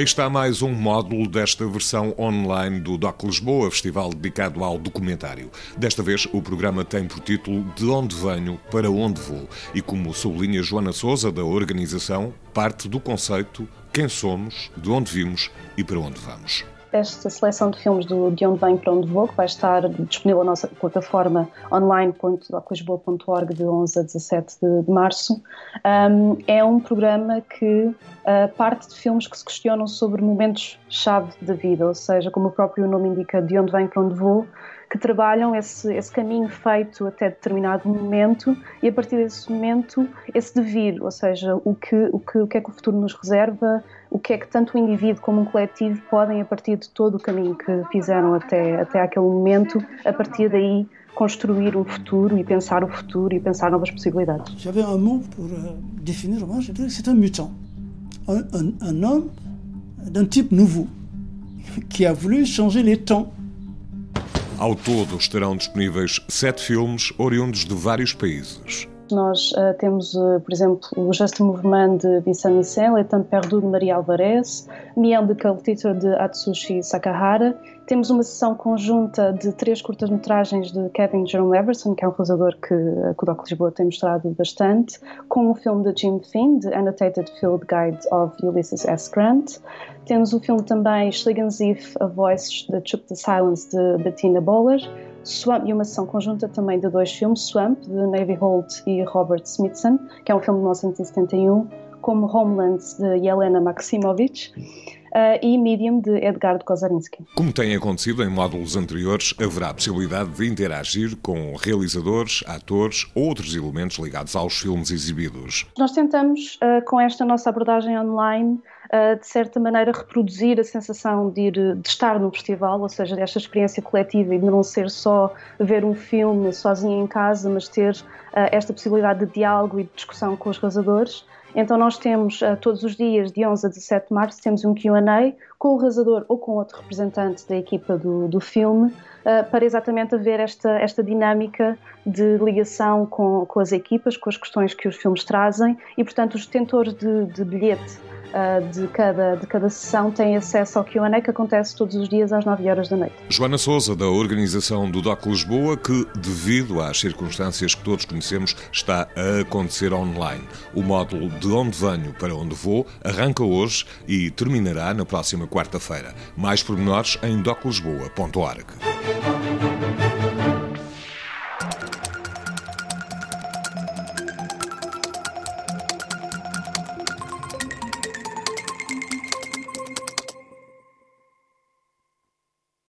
Aí está mais um módulo desta versão online do DOC Lisboa, festival dedicado ao documentário. Desta vez, o programa tem por título De onde venho, para onde vou. E como sublinha Joana Souza, da organização, parte do conceito quem somos, de onde vimos e para onde vamos esta seleção de filmes do De Onde Vem para Onde Vou, que vai estar disponível na nossa plataforma online.doclisboa.org de 11 a 17 de, de março, um, é um programa que uh, parte de filmes que se questionam sobre momentos-chave da vida, ou seja, como o próprio nome indica, De Onde Vem para Onde Vou, que trabalham esse, esse caminho feito até determinado momento e a partir desse momento esse devir, ou seja, o que, o que, o que é que o futuro nos reserva, o que é que tanto o indivíduo como um coletivo podem, a partir de todo o caminho que fizeram até, até aquele momento, a partir daí construir um futuro e pensar o futuro e pensar novas possibilidades. J'avais un mot définir moi, je dirais c'est un mutant. Un, un, un homme d'un type nouveau qui a voulu changer les temps ao todo estarão disponíveis sete filmes oriundos de vários países. Nós uh, temos, uh, por exemplo, o Just Movement de Vincent Missel, Le Temps Perdu de Maria Alvarez, Miel de Cultitor de Atsushi Sakahara. Temos uma sessão conjunta de três curtas-metragens de Kevin Jerome Everson, que é um realizador que, o Doc Lisboa tem mostrado bastante, com o filme de Jim Finn, de Annotated Field Guide of Ulysses S. Grant. Temos o filme também Schlingensief, A Voice de Chuck the Silence, de Bettina Boller Swamp, e uma sessão conjunta também de dois filmes, Swamp, de Navy Holt e Robert Smithson, que é um filme de 1971, como Homeland, de Yelena Maximovich, uh, e Medium, de Edgard Kozarinski. Como tem acontecido em módulos anteriores, haverá a possibilidade de interagir com realizadores, atores ou outros elementos ligados aos filmes exibidos. Nós tentamos, uh, com esta nossa abordagem online, de certa maneira reproduzir a sensação de, ir, de estar no festival, ou seja, desta experiência coletiva e de não ser só ver um filme sozinho em casa, mas ter esta possibilidade de diálogo e de discussão com os realizadores. Então nós temos todos os dias, de 11 a 17 de março, temos um Q&A com o realizador ou com outro representante da equipa do, do filme, para exatamente haver esta, esta dinâmica de ligação com, com as equipas, com as questões que os filmes trazem e, portanto, os detentores de, de bilhete uh, de, cada, de cada sessão têm acesso ao Q&A que acontece todos os dias às 9 horas da noite. Joana Souza, da organização do DOC Lisboa, que, devido às circunstâncias que todos conhecemos, está a acontecer online. O módulo De Onde Venho para Onde Vou arranca hoje e terminará na próxima quarta-feira. Mais pormenores em doclisboa.org.